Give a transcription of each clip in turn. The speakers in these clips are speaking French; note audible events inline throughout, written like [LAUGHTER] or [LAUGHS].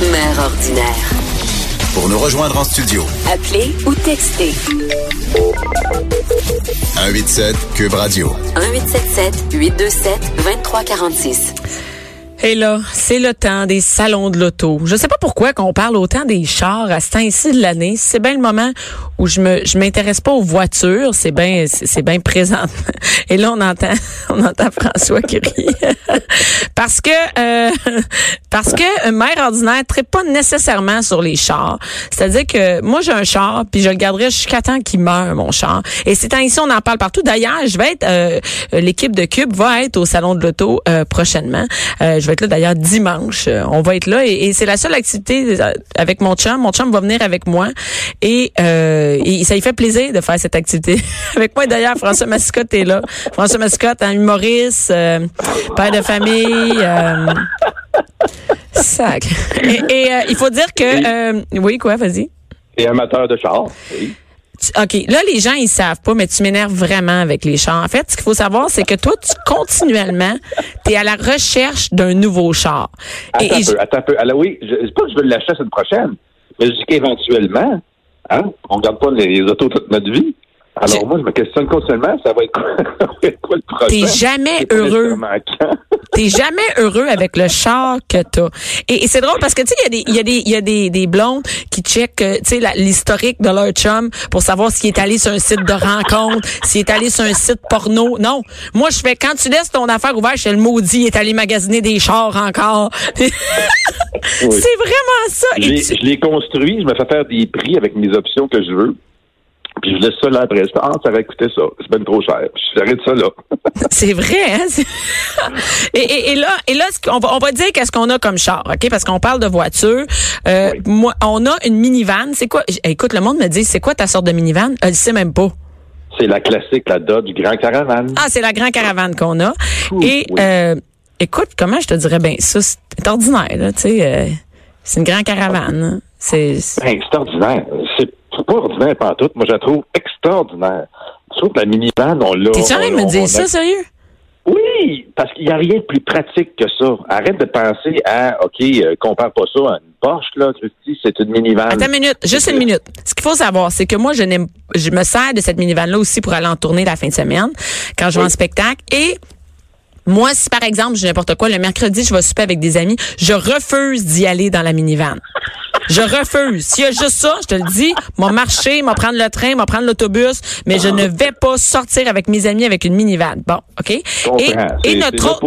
Mère ordinaire. Pour nous rejoindre en studio, Appelez ou textez 187 Cube Radio. 1877 827 2346. Et là, c'est le temps des salons de l'auto. Je sais pas pourquoi qu'on parle autant des chars à ce temps-ci de l'année. C'est bien le moment où je me je m'intéresse pas aux voitures, c'est bien c'est bien présent. [LAUGHS] Et là on entend [LAUGHS] on entend François qui rit. [LAUGHS] parce que euh, parce que un maire ordinaire ne pas nécessairement sur les chars. C'est-à-dire que moi j'ai un char puis je le garderai jusqu'à temps qu'il meure mon char. Et c'est ici on en parle partout. D'ailleurs, je vais être euh, l'équipe de Cube va être au salon de l'auto euh, prochainement. Euh, je vais être là d'ailleurs dimanche. Euh, on va être là et, et c'est la seule activité euh, avec mon chum. Mon chum va venir avec moi et, euh, et ça lui fait plaisir de faire cette activité [LAUGHS] avec moi. D'ailleurs, François Mascotte est là. François Mascotte, un humoriste, euh, père de famille. Euh, sac. Et, et, euh, il faut dire que euh, oui quoi, vas-y. Et amateur de char. Oui. OK, là, les gens, ils savent pas, mais tu m'énerves vraiment avec les chars. En fait, ce qu'il faut savoir, c'est que toi, tu continuellement, tu es à la recherche d'un nouveau char. Attends Et- et un peu, attends un peu. Alors oui, je pas que je veux l'acheter la semaine prochaine, mais je dis qu'éventuellement, hein, on ne regarde pas les, les autos toute notre vie. Alors moi, je me questionne continuellement, ça va être quoi, [LAUGHS] ça va être quoi le prochain? T'es jamais heureux. [LAUGHS] T'es jamais heureux avec le char que t'as. Et, et c'est drôle parce que tu sais, il y a des, il y a des, il y a des, des blondes qui checkent, euh, tu sais, l'historique de leur chum pour savoir s'il est allé sur un site de rencontre, s'il est allé sur un site porno. Non. Moi, je fais, quand tu laisses ton affaire ouverte, je fais le maudit, il est allé magasiner des chars encore. [LAUGHS] C'est vraiment ça. Je tu- je l'ai construit, je me fais faire des prix avec mes options que je veux. Puis je laisse ça là après. Ah, ça va coûter ça. C'est bien trop cher. Puis j'arrête ça là. [LAUGHS] C'est vrai, hein? [LAUGHS] Et, et, et là, et là, qu'on va, on va dire qu'est-ce qu'on a comme char, ok? Parce qu'on parle de voiture. Euh, Oui. Moi, on a une minivan. C'est quoi? Écoute, le monde me dit, c'est quoi ta sorte de minivan? Elle sait même pas. C'est la classique, la Dodge Grand Caravane. Ah, c'est la grande caravane qu'on a. Ouh, et oui. euh, écoute, comment je te dirais, ben ça, c'est ordinaire, là, tu sais. euh, c'est une grande caravane. hein. C'est Ben, c'est ordinaire. C'est pas ordinaire tout. Moi, je la trouve extraordinaire. Je trouve que la minivan, on l'a. En train de me dire ça, sérieux? Oui, parce qu'il n'y a rien de plus pratique que ça. Arrête de penser à, OK, euh, compare pas ça à une Porsche, là, Christy, c'est une minivan. Attends une minute, juste une minute. Ce qu'il faut savoir, c'est que moi, je n'aime, je me sers de cette minivan-là aussi pour aller en tournée la fin de semaine, quand je vais en spectacle. Et moi, si par exemple, j'ai n'importe quoi, le mercredi, je vais souper avec des amis, je refuse d'y aller dans la minivan. Je refuse. S'il y a juste ça, je te le dis, m'a marcher, m'a prendre le train, m'a prendre l'autobus, mais je ne vais pas sortir avec mes amis avec une minivan. Bon, OK? Et, et notre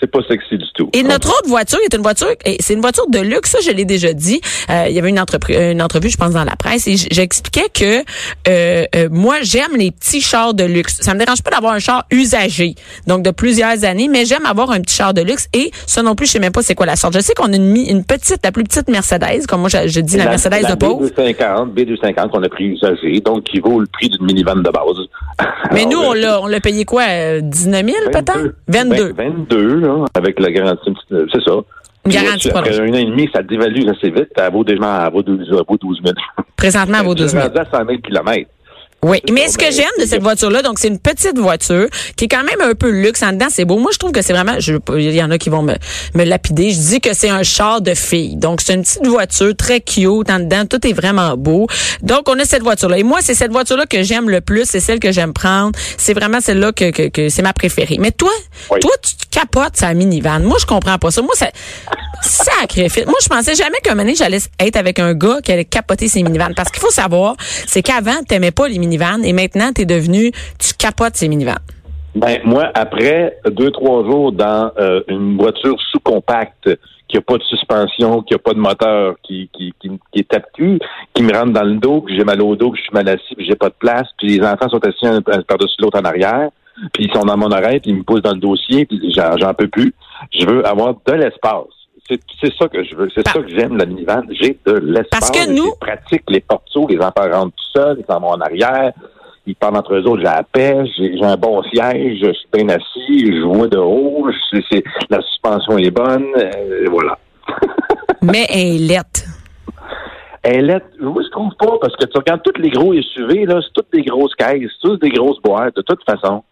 c'est pas sexy du tout. et notre autre voiture est une voiture, c'est une voiture de luxe, ça je l'ai déjà dit. Euh, il y avait une, entreprise, une entrevue, je pense, dans la presse, et j'expliquais que euh, euh, moi j'aime les petits chars de luxe. Ça me dérange pas d'avoir un char usagé, donc de plusieurs années, mais j'aime avoir un petit char de luxe. Et ça non plus, je sais même pas c'est quoi la sorte. Je sais qu'on a une, une petite, la plus petite Mercedes, comme moi je, je dis la, Mercedes la de pauvre. B250, B250 qu'on a pris usagé, donc qui vaut le prix d'une minivan de base. [LAUGHS] Mais Alors, nous, on euh, l'a, on l'a payé quoi, euh, 19 000 peut-être? 22. Ben, 22, là, avec la garantie, euh, c'est ça. Une garantie Après un an et demi, ça dévalue assez vite. Elle vaut déjà, elle vaut 12, elle vaut 12 000. Présentement, elle vaut [LAUGHS] 12 000. rendu à 100 000 kilomètres. Oui, mais ce que j'aime de cette voiture-là, donc c'est une petite voiture qui est quand même un peu luxe en dedans. C'est beau. Moi, je trouve que c'est vraiment. Je, il y en a qui vont me, me lapider. Je dis que c'est un char de fille. Donc c'est une petite voiture très cute en dedans. Tout est vraiment beau. Donc on a cette voiture-là. Et moi, c'est cette voiture-là que j'aime le plus. C'est celle que j'aime prendre. C'est vraiment celle-là que, que, que c'est ma préférée. Mais toi, Oui. toi, tu te capotes sa minivan. Moi, je comprends pas ça. Moi, ça. Sacrifice. Moi, je pensais jamais qu'un moment j'allais être avec un gars qui allait capoter ses minivans. Parce qu'il faut savoir, c'est qu'avant, t'aimais pas les minivans et maintenant, t'es devenu, tu capotes ces minivans. Ben, moi, après deux, trois jours dans euh, une voiture sous-compacte qui a pas de suspension, qui a pas de moteur, qui, qui, qui, qui est tape-cul, qui me rentre dans le dos, que j'ai mal au dos, que je suis mal assis, puis j'ai pas de place, puis les enfants sont assis un, par-dessus l'autre en arrière, puis ils sont dans mon oreille, puis ils me poussent dans le dossier, puis j'en peux plus. Je veux avoir de l'espace. C'est ça que je veux. C'est ça que j'aime, la minivan. J'ai de l'espace. Parce que nous- pratique, les portos, les enfants rentrent tout seuls, ils s'en vont en arrière. Ils parlent entre eux autres, j'ai la paix, j'ai un bon siège, je suis bien assis, je vois de haut, la suspension est bonne, euh, voilà. [LAUGHS] Mais elle est laite. Elle est, moi, je trouve pas, parce que tu regardes tous les gros SUV, là, c'est toutes des grosses caisses, tous des grosses boîtes, de toute façon.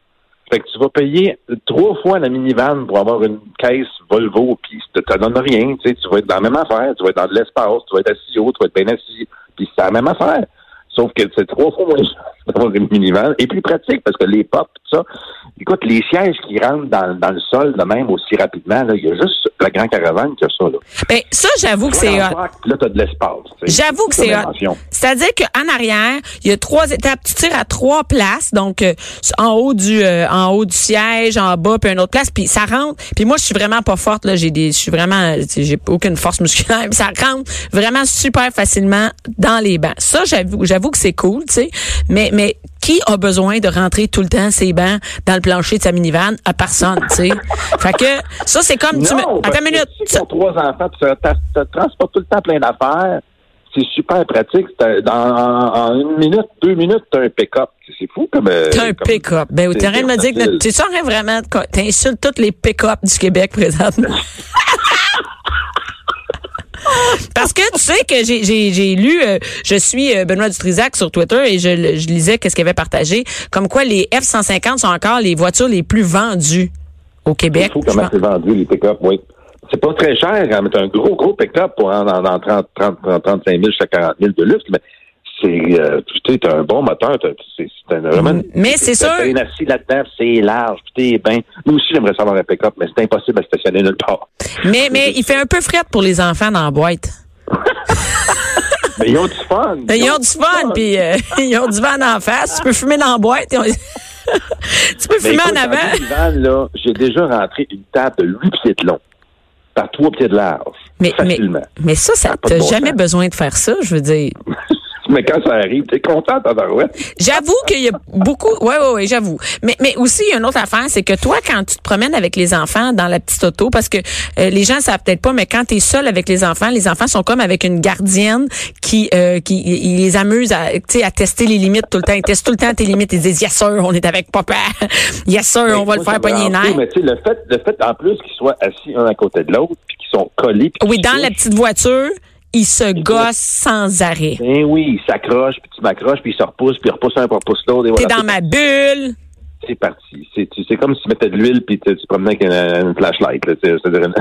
Fait que tu vas payer trois fois la minivan pour avoir une caisse Volvo, puis ça te donne rien, tu sais, tu vas être dans la même affaire, tu vas être dans de l'espace, tu vas être assis haut, tu vas être bien assis, puis c'est la même affaire. Sauf que c'est trois fois moins minivan, et plus pratique, parce que les pop, tout ça, écoute, les sièges qui rentrent dans, dans le sol de même aussi rapidement, là, il y a juste la Grand Caravane qui a ça, là. Ben, ça, j'avoue que c'est Là, t'as de l'espace. tu. J'avoue que C'est. C'est-à-dire qu'en arrière, il y a trois étapes. Tu tires à trois places, donc euh, en haut du euh, en haut du siège, en bas, puis une autre place, puis ça rentre. Puis moi, je suis vraiment pas forte là. J'ai des, je suis vraiment, tu j'ai aucune force musculaire. [LAUGHS] Puis ça rentre vraiment super facilement dans les bancs. Ça, j'avoue, j'avoue que c'est cool, tu sais. Mais mais qui a besoin de rentrer tout le temps ses bancs dans le plancher de sa minivan à personne, tu sais. [LAUGHS] fait que ça, c'est comme tu me. Non, Attends une minute. Si tu as trois enfants, tu ne transportes tout le temps plein d'affaires. C'est super pratique. T'as- Dans, en, en une minute, deux minutes, tu as un pick-up. C'est fou comme. euh, T'as un pick-up. Ben, c'est t'es en train de me dire que sûr en train vraiment t'insultes tous les pick-up du Québec présentement. [LAUGHS] Parce que tu sais que j'ai lu, euh, je suis euh, Benoît Dutrisac sur Twitter et je, je lisais qu'est-ce qu'il avait partagé, comme quoi les F-150 sont encore les voitures les plus vendues au Québec. C'est fou comment c'est vendu, les pick-up, oui. C'est pas très cher, hein, mais un gros, gros pick-up pour en, en, en 30, 30, 30, 35 000 jusqu'à 40 000 de luxe, mais c'est, euh, tu un bon moteur, t'as- c'est, vraiment... Mais c'est sûr- assis là-dedans, c'est large, puis bien... Nous aussi, j'aimerais savoir un pick-up, mais c'est impossible à stationner nulle part. Mais mais il fait un peu frette pour les enfants dans la boîte. [LAUGHS] Mais ils ont du fun! Ils ont du fun puis euh, [LAUGHS] ils ont du vent en face, tu peux fumer dans la boîte. ont- [LAUGHS] tu peux Mais fumer écoute, en avant. là, j'ai déjà rentré une table de 8 pieds de long, par 3 pieds de large, Mais, facilement. mais ça, ça t'as bon jamais sens. besoin de faire ça, je veux dire. Mais quand ça arrive, t'es content, tabarouette. J'avoue qu'il y a beaucoup. Ouais, ouais, ouais, j'avoue. Mais, mais aussi, il y a une autre affaire, c'est que toi, quand tu te promènes avec les enfants dans la petite auto, parce que euh, les gens savent peut-être pas, mais quand tu es seul avec les enfants, les enfants sont comme avec une gardienne qui, euh, qui ils les amuse à, tu sais, à tester les limites tout le temps. Ils testent tout le temps tes limites. Ils disent, yes sir, on est avec papa. [LAUGHS] yes sir, on va le faire pogner les. Mais tu sais, le fait, le fait en plus qu'ils soient assis un à côté de l'autre, puis qu'ils sont collés. puis Oui, dans la petite voiture, ils se gossent sans arrêt. Ben oui, ils s'accrochent, puis tu m'accroches, puis ils se repoussent, puis ils repoussent un, puis ils repoussent l'autre. et T'es voilà, dans ma bulle. C'est parti. C'est comme si tu mettais de l'huile, puis tu tu promenais avec une, une flashlight. là, tu sais, C'est-à-dire [LAUGHS] une.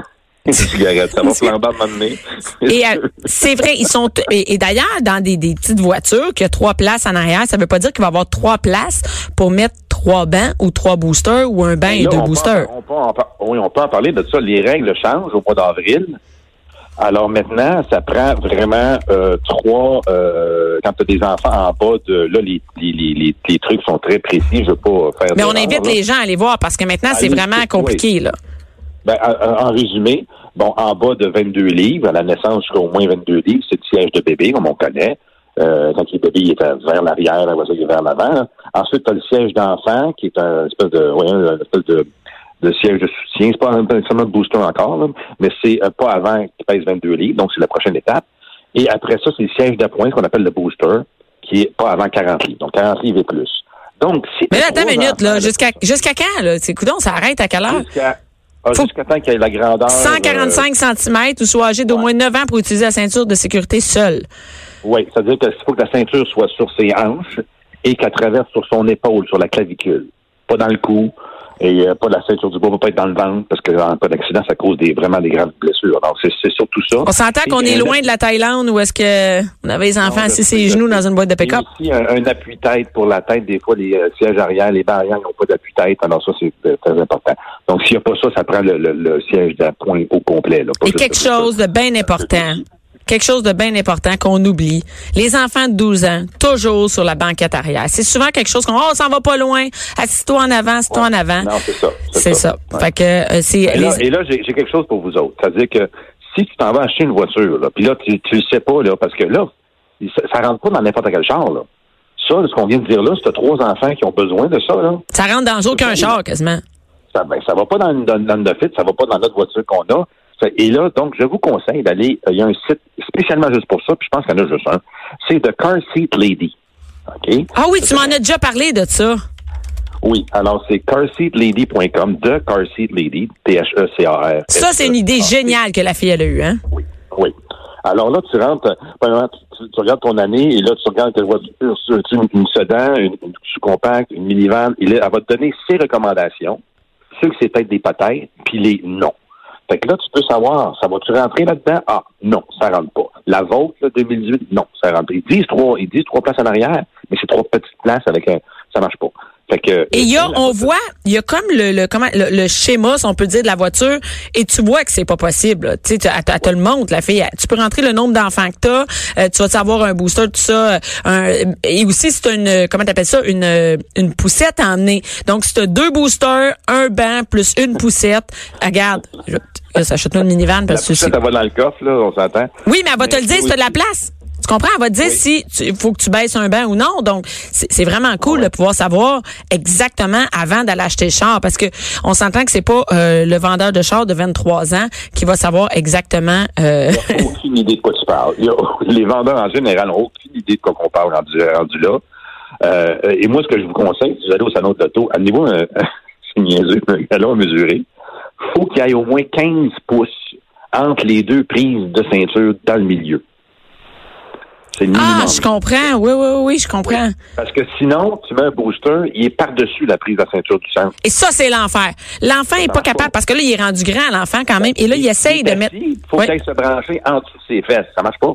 Ça va flamber à. [LAUGHS] Et euh, c'est vrai, ils sont et, et d'ailleurs dans des, des petites voitures qui a trois places en arrière, ça veut pas dire qu'il va y avoir trois places pour mettre trois bancs ou trois boosters ou un banc et Là, deux on peut en- boosters. on peut oui, on peut en parler de ça. Les règles changent au mois d'avril. Alors maintenant, ça prend vraiment euh, trois. Euh, quand tu as des enfants en bas de là, les, les, les, les, trucs sont très précis. Je veux pas faire. Mais on invite là. les gens à aller voir parce que maintenant c'est vraiment oui. compliqué là. Ben, en, en résumé, bon, en bas de 22 livres, à la naissance jusqu'à au moins 22 livres, c'est le siège de bébé, comme on connaît. Euh, quand est bébé, il est vers l'arrière, ça, il est vers l'avant. Ensuite, tu as le siège d'enfant, qui est un espèce de, ouais, un espèce de, de siège de soutien. C'est pas nécessairement de booster encore, là, mais c'est euh, pas avant qu'il pèse 22 livres, donc c'est la prochaine étape. Et après ça, c'est le siège d'appoint qu'on appelle le booster, qui est pas avant 40 livres, donc 40 livres et plus. Donc, si Mais là, t'as attends une minute là, jusqu'à jusqu'à quand là? C'est coudon, ça arrête à quelle heure? Jusqu'à ah, jusqu'à temps qu'il y ait la grandeur. euh, 145 cm ou soit âgé d'au moins 9 ans pour utiliser la ceinture de sécurité seule. Oui, c'est-à-dire qu'il faut que la ceinture soit sur ses hanches et qu'elle traverse sur son épaule, sur la clavicule. Pas dans le cou. Et euh, pas la ceinture du va pas être dans le ventre, parce que en cas d'accident, ça cause des, vraiment des graves blessures. Donc, c'est surtout ça. On s'entend qu'on est euh, loin de la Thaïlande où est-ce que on avait les enfants assis ses genoux dans une boîte de pick-up? aussi un, un appui-tête pour la tête. Des fois, les euh, sièges arrière, les barres arrière n'ont pas d'appui-tête. Alors ça, c'est euh, très important. Donc, s'il n'y a pas ça, ça prend le, le- le siège d'appoint au complet. Là, pas Et quelque chose de bien important. Quelque chose de bien important qu'on oublie. Les enfants de 12 ans, toujours sur la banquette arrière. C'est souvent quelque chose qu'on, oh, on s'en va pas loin. Assis-toi en avant, assis-toi en avant. Non, c'est ça. C'est ça. Ouais. Fait que, euh, c'est, Et là, les- et là, j'ai quelque chose pour vous autres. C'est-à-dire que si tu t'en vas acheter une voiture, là, puis là, tu, tu le sais pas, là, parce que là, ça, ça rentre pas dans n'importe quel char, là. Ça, ce qu'on vient de dire là, c'est trois enfants qui ont besoin de ça, là. ça rentre dans aucun char, quasiment. Ça, ben, ça va pas dans, dans, dans le fit, ça va pas dans notre voiture qu'on a. Et là, donc, je vous conseille d'aller, euh, il y a un site spécialement juste pour ça, puis je pense qu'il y en a juste un. C'est The Car Seat Lady. OK? Ah oui, tu m'en as déjà parlé de ça. Oui, alors c'est carseatlady.com, The Car Seat Lady, T-H-E-C-A-R. Ça, c'est une idée géniale que la fille elle a eue, hein? Oui, oui. Alors là, tu rentres, euh, premièrement, tu, tu- regardes ton année, et là, tu regardes voiture, tu une, une sedan, une, une sous-compacte, une minivan, et là, elle va te donner ses recommandations, ceux que c'est peut-être des patates, puis les non. Fait que là, tu peux savoir, ça va-tu rentrer là-dedans? Ah, non, ça rentre pas. La vôtre, là, 2018, non, ça rentre. Ils disent trois, ils disent trois places en arrière, mais c'est trois petites places avec un, ça marche pas. Fait que, Et il y a, la on voiture- voit, il y a comme le, le comment le, le schéma, si on peut dire, de la voiture, et tu vois que c'est pas possible. là. Tu sais, tu- elle, te- le montre, la fille. Elle- Tu peux rentrer le nombre d'enfants que t'as, euh, tu vas savoir un booster, tout ça. euh, un- et aussi, c'est une, euh, comment t'appelles ça, une, euh, une poussette à emmener. Donc, si t'as deux boosters, un banc plus une poussette, regarde, je- là, ça achète une minivan La parce que poussette, c'est- elle va dans le coffre, là, on s'entend. oui, mais elle va te le dire si oui. tu as de la place. Tu comprends? Elle va te dire si il faut que tu baisses un banc ou non. Donc, c'est vraiment cool de pouvoir savoir exactement avant d'aller acheter le char parce que on s'entend que c'est pas euh, le vendeur de char de 23 ans qui va savoir exactement euh, Il n'y a [LAUGHS] aucune idée de quoi tu parles. Les vendeurs, en général, n'ont aucune idée de quoi qu'on parle rendu, rendu là. Euh, et moi, ce que je vous conseille, si vous allez au salon de l'auto, amenez-vous un, [LAUGHS] c'est niaiseux, un galon à mesurer. faut qu'il y ait au moins 15 pouces entre les deux prises de ceinture dans le milieu. C'est le minimum. Ah, je comprends. Oui, oui, oui, je comprends. Parce que sinon, tu mets un booster, il est par-dessus la prise de ceinture du centre. Et ça, c'est l'enfer. L'enfant est pas capable parce que là, il est rendu grand, l'enfant, quand même. Et là, il essaye de mettre. Il faut qu'il se brancher en dessous de ses fesses. Ça marche pas.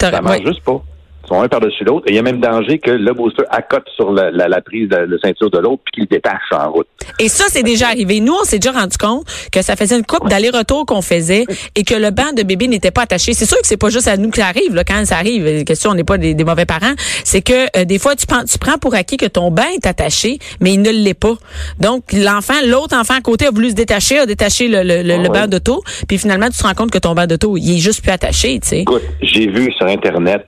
Ça marche juste pas. Sont un par-dessus l'autre. Et il y a même danger que le booster accote sur la, la, la prise de la ceinture de l'autre puis qu'il détache en route. Et ça, c'est déjà arrivé. Nous, on s'est déjà rendu compte que ça faisait une coupe d'aller-retour qu'on faisait et que le banc de bébé n'était pas attaché. C'est sûr que c'est pas juste à nous que ça arrive, là, quand ça arrive. Question, on n'est pas des, des mauvais parents. C'est que euh, des fois, tu prends, tu prends pour acquis que ton banc est attaché, mais il ne l'est pas. Donc, l'enfant, l'autre enfant à côté a voulu se détacher, a détaché le, le, le, Ah le ouais. banc d'auto, puis finalement, tu te rends compte que ton banc d'auto, il est juste plus attaché, tu sais. Écoute, j'ai vu sur Internet,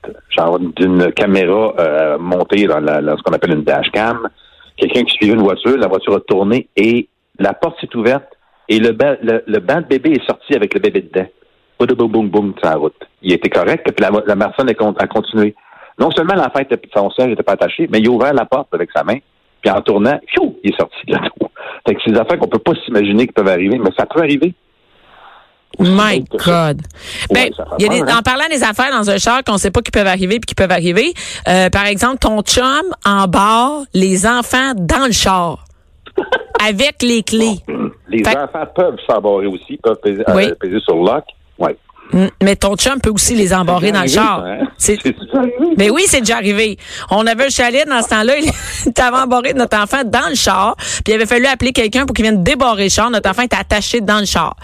d'une caméra euh, montée dans, la, ce qu'on appelle une dashcam, quelqu'un qui suivait une voiture, la voiture a tourné et la porte s'est ouverte et le, le, banc de bébé est sorti avec le bébé dedans. Boum, boum, boum, boum, sur la route. Il était correct, puis la, la personne a, con- a continué. Non seulement l'enfant était, son siège n'était pas attaché, mais il a ouvert la porte avec sa main, puis en tournant, il est sorti de l'auto. Fait que c'est des affaires qu'on peut pas s'imaginer qui peuvent arriver, mais ça peut arriver. My. God. Ben, Ouais, y a des- hein? en parlant des affaires dans un char qu'on sait pas qui peuvent arriver puis qui peuvent arriver, euh, par exemple, ton chum embarre les enfants dans le char [LAUGHS] avec les clés. Les Fait- enfants peuvent s'embarrer aussi, peuvent peser, euh, peser sur le lock. Ouais. Mm, Mais ton chum peut aussi les embarrer dans le char. hein? C'est- C'est déjà arrivé. Mais oui, c'est déjà arrivé. On avait un chalet dans ce temps-là. Il [LAUGHS] t'avait embarré notre enfant dans le char. Puis il avait fallu appeler quelqu'un pour qu'il vienne débarrer le char. Notre enfant était attaché dans le char.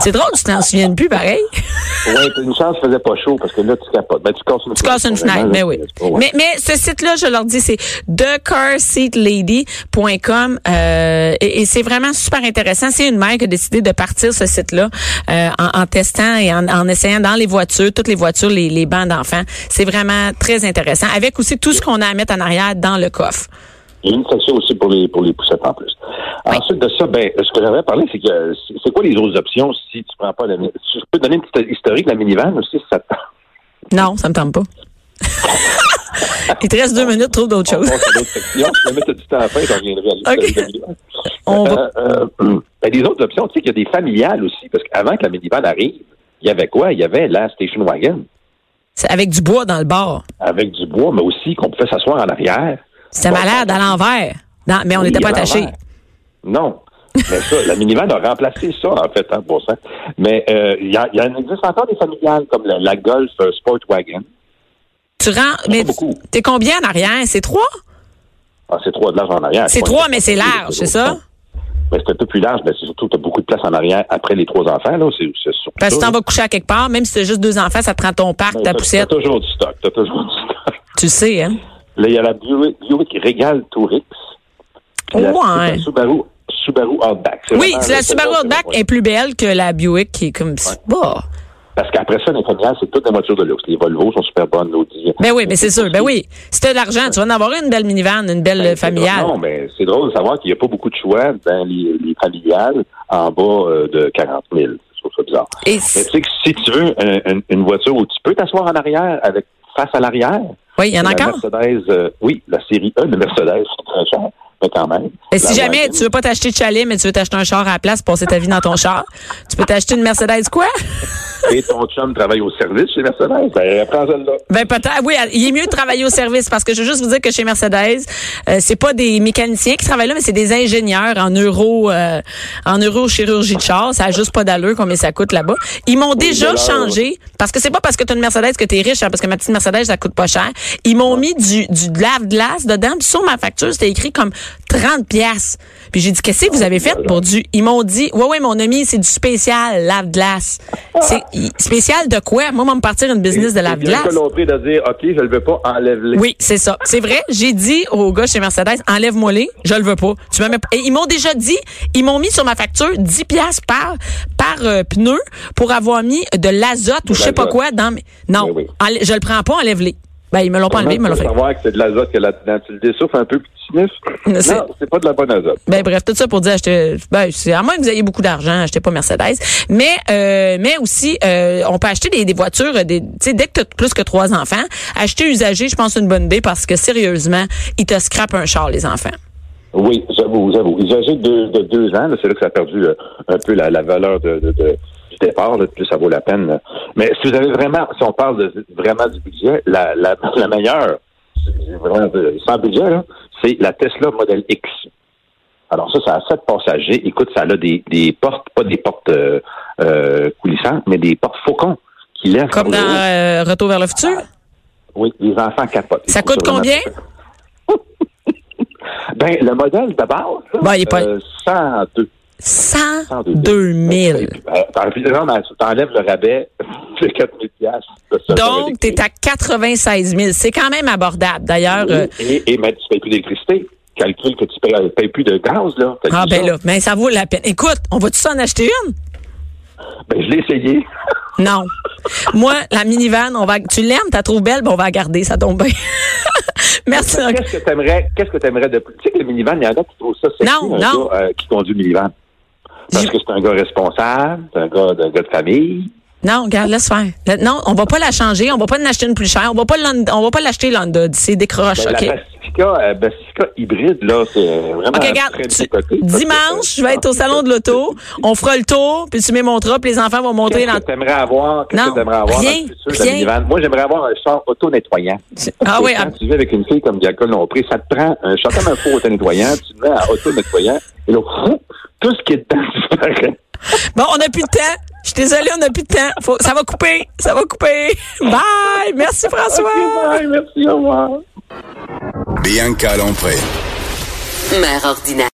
C'est drôle, tu t'en souviens plus, pareil. [LAUGHS] Ouais, t'as une chance, faisait pas chaud parce que là, tu capotes. Ben, tu casses une Tu casses une fenêtre, mais oui. Mais, mais ce site-là, je leur dis, c'est thecarseatlady.com euh, et, et c'est vraiment super intéressant. C'est une mère qui a décidé de partir ce site-là euh, en, en testant et en, en essayant dans les voitures, toutes les voitures, les, les bancs d'enfants. C'est vraiment très intéressant. Avec aussi tout ce qu'on a à mettre en arrière dans le coffre. Il y a une section aussi pour les, pour les poussettes en plus. Ensuite de ça, ben, ce que j'avais parlé, c'est que c'est quoi les autres options si tu prends pas la Je peux te donner une petite historique de la minivan aussi, si ça te Non, ça me tente pas. [LAUGHS] Il te reste deux minutes, trouve d'autres choses. On va. Euh, euh, [CLEARS THROAT] ben, les autres options, tu sais qu'il y a des familiales aussi, parce qu'avant que la minivan arrive, il y avait quoi? Il y avait la station wagon, C'est avec du bois dans le bord. avec du bois, mais aussi qu'on pouvait s'asseoir en arrière. C'était Bon, malade à l'envers. Non, mais on Oui, n'était pas attachés. Non. Mais ça, la minivan a remplacé ça, en fait, hein, pour ça. Mais euh, il y, en existe encore des familiales, comme la, la Golf euh, Sportwagon. Tu rends, mais t'es combien en arrière? C'est trois? Ah, c'est trois de large en arrière. C'est trois, mais c'est large, c'est ça? Mais c'est un peu plus large, mais c'est surtout que tu as beaucoup de place en arrière après les trois enfants. là. C'est c'est Parce que tu t'en vas coucher à quelque part, même si t'as juste deux enfants, ça te prend ton parc, Ben, ta poussette. T'as toujours du stock. T'as toujours du stock. Tu sais, hein? Là, il y a la Buick, Buick Regal Tourix. Ouais. la Subaru, Subaru Outback. Oui, la Subaru Outback ouais. est plus belle que la Buick qui est comme... Bah. Parce qu'après ça, les familiales, c'est toutes des voitures de luxe. Les Volvo sont super bonnes, l'Audi. Ben oui, mais c'est sûr. Ben oui. Si t'as de l'argent, tu vas en avoir une belle minivan, une belle Ben, familiale. drôle, Non, mais c'est drôle de savoir qu'il n'y a pas beaucoup de choix dans les, les familiales en bas euh, de 40 000. Je trouve ça bizarre. Et Mais tu sais que si tu veux un- un- une voiture où tu peux t'asseoir en arrière avec face à l'arrière, oui, il y en a encore. Mercedes, euh, oui, la série E de Mercedes, c'est très cher, quand même. Et si jamais wagon. tu veux pas t'acheter de chalet, mais tu veux t'acheter un char à la place, passer ta vie dans ton char, tu peux t'acheter une Mercedes quoi? Et ton chum travaille au service chez Mercedes, ben prends celle-là. Ben peut-être. Oui, il est mieux de travailler au service parce que je veux juste vous dire que chez Mercedes, euh, c'est pas des mécaniciens qui travaillent là, mais c'est des ingénieurs en euro, euh, en neurochirurgie de char. Ça a juste pas d'allure combien ça coûte là-bas. Ils m'ont déjà changé parce que c'est pas parce que t'as une Mercedes que t'es riche, hein, parce que ma petite Mercedes ça coûte pas cher. Ils m'ont mis du du lave-glace dedans. Puis sur ma facture, c'était écrit comme 30 pièces. Puis j'ai dit qu'est-ce que vous avez fait pour du Ils m'ont dit "Ouais ouais, mon ami, c'est du spécial lave-glace." C'est il- spécial de quoi? Moi, on va me partir une business de lave-glace. colombré de dire, OK, je le veux pas, enlève-le. Oui, c'est ça. C'est vrai. J'ai dit au gars chez Mercedes, enlève-moi les, je le veux pas. Tu pas- Et ils m'ont déjà dit, ils m'ont mis sur ma facture 10 pièces par par euh, pneu pour avoir mis de l'azote ou je sais pas quoi dans mes... Non, Oui, oui. je le prends pas, enlève-les. Ben ils me l'ont pas enlevé, ils me l'ont fait. savoir que c'est de l'azote que là-dedans? Tu le dessouffles un peu puis tu sniffes? [LAUGHS] C'est- Non, c'est pas de la bonne azote. Ben bref, tout ça pour dire acheter ben c'est à moins que vous ayez beaucoup d'argent, achetez pas Mercedes, mais euh, mais aussi euh, on peut acheter des, des voitures des tu sais dès que tu as plus que trois enfants, acheter usagé, je pense une bonne idée parce que sérieusement, ils te scrapent un char les enfants. Oui, j'avoue, j'avoue. Âgés de, de deux ans, c'est là que ça a perdu euh, un peu la, la valeur de, de, de- du départ, là, plus ça vaut la peine. là. Mais si vous avez vraiment, si on parle de, vraiment du budget, la, la, [LAUGHS] la meilleure, vraiment de- sans budget, c'est la Tesla Model X. Alors ça, ça a sept passagers. Écoute, ça a des, des portes, pas des portes euh, euh, coulissantes, mais des portes faucons qui lèvent. Comme dans euh, Retour vers le futur? Oui, les enfants capotent. Ça coûte combien? [LAUGHS] Ben, le modèle de base, Ben, il est pas- euh, 102. 102 000. Euh, Évidemment, mais tu t'enlèves le rabais, c'est 4 000 piastres. de ça, Donc, tu es à 96 000. C'est quand même abordable. D'ailleurs, euh, Et, et mais tu payes plus d'électricité. Calcule que tu payes, payes plus de gaz, là. Ah ben ça? là, mais ça vaut la peine. Écoute, on va-tu s'en acheter une? Ben, je l'ai essayé. [LAUGHS] Non. Moi, la minivan, on va, tu l'aimes, tu la trouves belle, ben on va la garder, ça tombe bien. [LAUGHS] Merci. Qu'est-ce que t'aimerais, qu'est-ce que t'aimerais de plus? Tu sais que le minivan, il y en a qui trouvent ça sexy, Non, un non. gars, euh, qui conduit le minivan. Parce que c'est un gars responsable, c'est un gars, un gars de famille. Non, regarde, laisse faire. Non, on va pas la changer, on va pas en acheter une plus chère, on va pas on va pas l'acheter London, c'est décroche, Ben, OK? La Pacifica, euh, Pacifica hybride, là, c'est vraiment OK, regarde, très tu- coté. dimanche, je vais être au salon de l'auto, on fera le tour, puis tu mets mon puis les enfants vont monter Qu'est-ce dans... que t'aimerais avoir? Qu'est-ce Non, que t'aimerais avoir rien, dans le futur de rien. minivan? Moi, j'aimerais avoir un char auto-nettoyant. Ah Parce que oui, quand ah- tu vis avec une fille comme Diacol Lompré, ça te prend un char comme un faux auto-nettoyant, tu le mets à auto-nettoyant, et là, fou, tout ce qui est dedans [LAUGHS] disparaît. Bon, on n'a plus de temps. Je suis désolée, on n'a plus de temps. Faut- ça va couper, ça va couper. [LAUGHS] Bye! Merci François! Ok, bye, merci, au revoir. Bianca Lompré. Mère ordinaire.